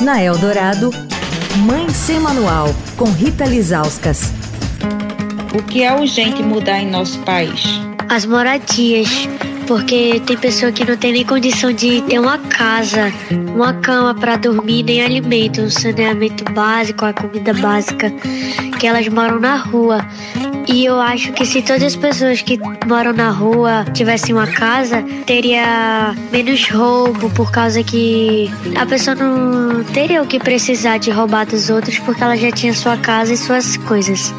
Na Eldorado, Mãe Sem Manual, com Rita Lizauskas. O que é urgente mudar em nosso país? As moradias, porque tem pessoa que não tem nem condição de ter uma casa, uma cama para dormir, nem alimento, um saneamento básico, a comida básica, que elas moram na rua. E eu acho que se todas as pessoas que moram na rua tivessem uma casa, teria menos roubo, por causa que a pessoa não teria o que precisar de roubar dos outros, porque ela já tinha sua casa e suas coisas.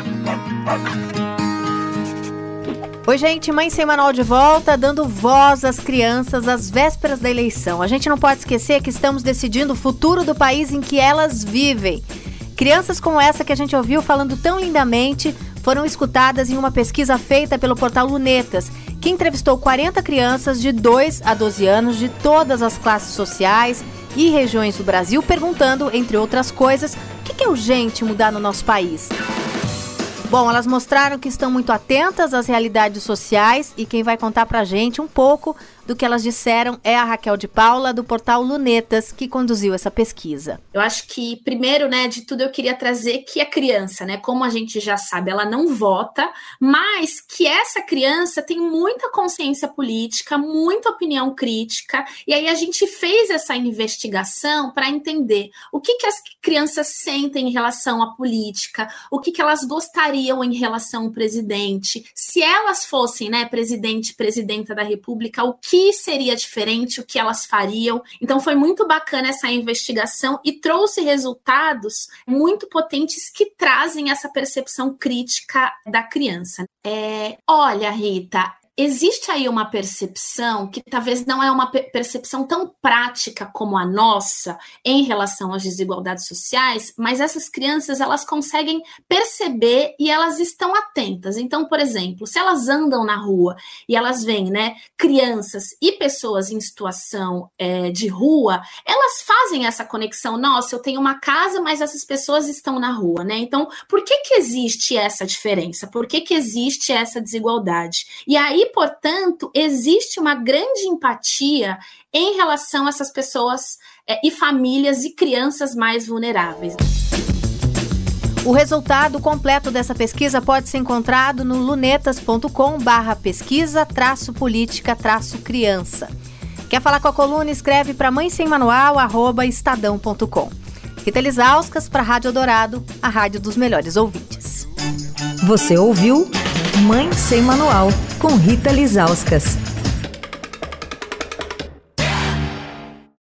Oi, gente, Mãe Sem Manual de volta, dando voz às crianças às vésperas da eleição. A gente não pode esquecer que estamos decidindo o futuro do país em que elas vivem. Crianças como essa que a gente ouviu falando tão lindamente foram escutadas em uma pesquisa feita pelo portal Lunetas, que entrevistou 40 crianças de 2 a 12 anos de todas as classes sociais e regiões do Brasil, perguntando, entre outras coisas, o que é urgente mudar no nosso país. Bom, elas mostraram que estão muito atentas às realidades sociais e quem vai contar pra gente um pouco do que elas disseram é a Raquel de Paula, do portal Lunetas, que conduziu essa pesquisa. Eu acho que, primeiro, né, de tudo, eu queria trazer que a criança, né, como a gente já sabe, ela não vota, mas que essa criança tem muita consciência política, muita opinião crítica, e aí a gente fez essa investigação para entender o que, que as crianças sentem em relação à política, o que, que elas gostariam em relação ao presidente, se elas fossem, né, presidente, presidenta da república, o que que seria diferente, o que elas fariam. Então foi muito bacana essa investigação e trouxe resultados muito potentes que trazem essa percepção crítica da criança. É, olha, Rita, existe aí uma percepção que talvez não é uma percepção tão prática como a nossa em relação às desigualdades sociais, mas essas crianças elas conseguem perceber e elas estão atentas. Então, por exemplo, se elas andam na rua e elas veem, né, crianças e pessoas em situação é, de rua, elas fazem essa conexão. Nossa, eu tenho uma casa, mas essas pessoas estão na rua, né? Então, por que que existe essa diferença? Por que que existe essa desigualdade? E aí portanto, existe uma grande empatia em relação a essas pessoas é, e famílias e crianças mais vulneráveis. O resultado completo dessa pesquisa pode ser encontrado no lunetas.com barra pesquisa traço política traço criança. Quer falar com a coluna? Escreve para mãe sem manual arroba estadão.com. Rita Lisauskas para a Rádio Dourado, a rádio dos melhores ouvintes. Você ouviu Mãe Sem Manual, com Rita Lizauskas.